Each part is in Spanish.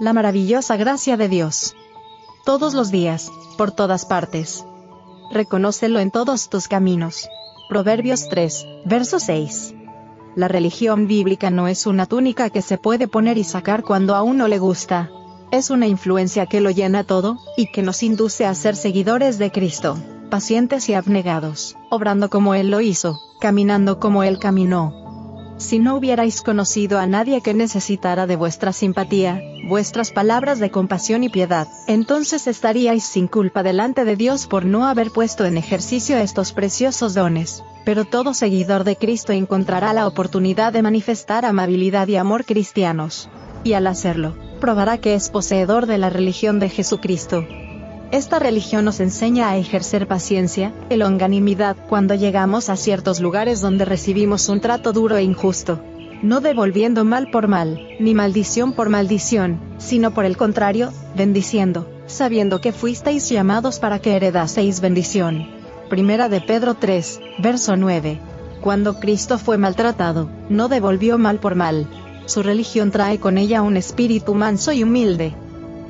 la maravillosa gracia de Dios. Todos los días, por todas partes. Reconócelo en todos tus caminos. Proverbios 3, verso 6. La religión bíblica no es una túnica que se puede poner y sacar cuando a uno le gusta. Es una influencia que lo llena todo, y que nos induce a ser seguidores de Cristo, pacientes y abnegados, obrando como Él lo hizo, caminando como Él caminó, si no hubierais conocido a nadie que necesitara de vuestra simpatía, vuestras palabras de compasión y piedad, entonces estaríais sin culpa delante de Dios por no haber puesto en ejercicio estos preciosos dones. Pero todo seguidor de Cristo encontrará la oportunidad de manifestar amabilidad y amor cristianos. Y al hacerlo, probará que es poseedor de la religión de Jesucristo. Esta religión nos enseña a ejercer paciencia y longanimidad cuando llegamos a ciertos lugares donde recibimos un trato duro e injusto. No devolviendo mal por mal, ni maldición por maldición, sino por el contrario, bendiciendo, sabiendo que fuisteis llamados para que heredaseis bendición. Primera de Pedro 3, verso 9. Cuando Cristo fue maltratado, no devolvió mal por mal. Su religión trae con ella un espíritu manso y humilde,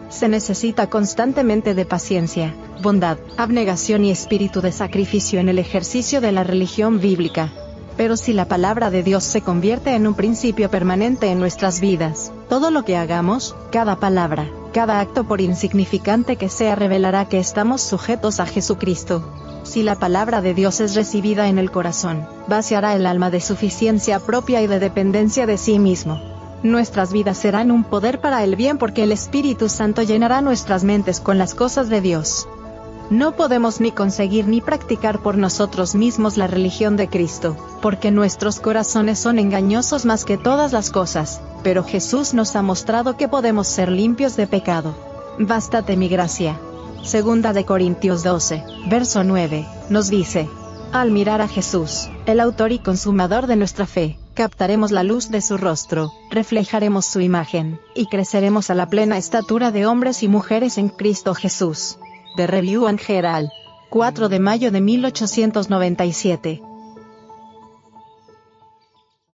se necesita constantemente de paciencia, bondad, abnegación y espíritu de sacrificio en el ejercicio de la religión bíblica. Pero si la palabra de Dios se convierte en un principio permanente en nuestras vidas, todo lo que hagamos, cada palabra, cada acto por insignificante que sea revelará que estamos sujetos a Jesucristo. Si la palabra de Dios es recibida en el corazón, vaciará el alma de suficiencia propia y de dependencia de sí mismo nuestras vidas serán un poder para el bien porque el Espíritu Santo llenará nuestras mentes con las cosas de Dios. No podemos ni conseguir ni practicar por nosotros mismos la religión de Cristo, porque nuestros corazones son engañosos más que todas las cosas, pero Jesús nos ha mostrado que podemos ser limpios de pecado. Bástate mi gracia. Segunda de Corintios 12, verso 9, nos dice, al mirar a Jesús, el autor y consumador de nuestra fe, captaremos la luz de su rostro, reflejaremos su imagen, y creceremos a la plena estatura de hombres y mujeres en Cristo Jesús. De Review and Herald. 4 de mayo de 1897.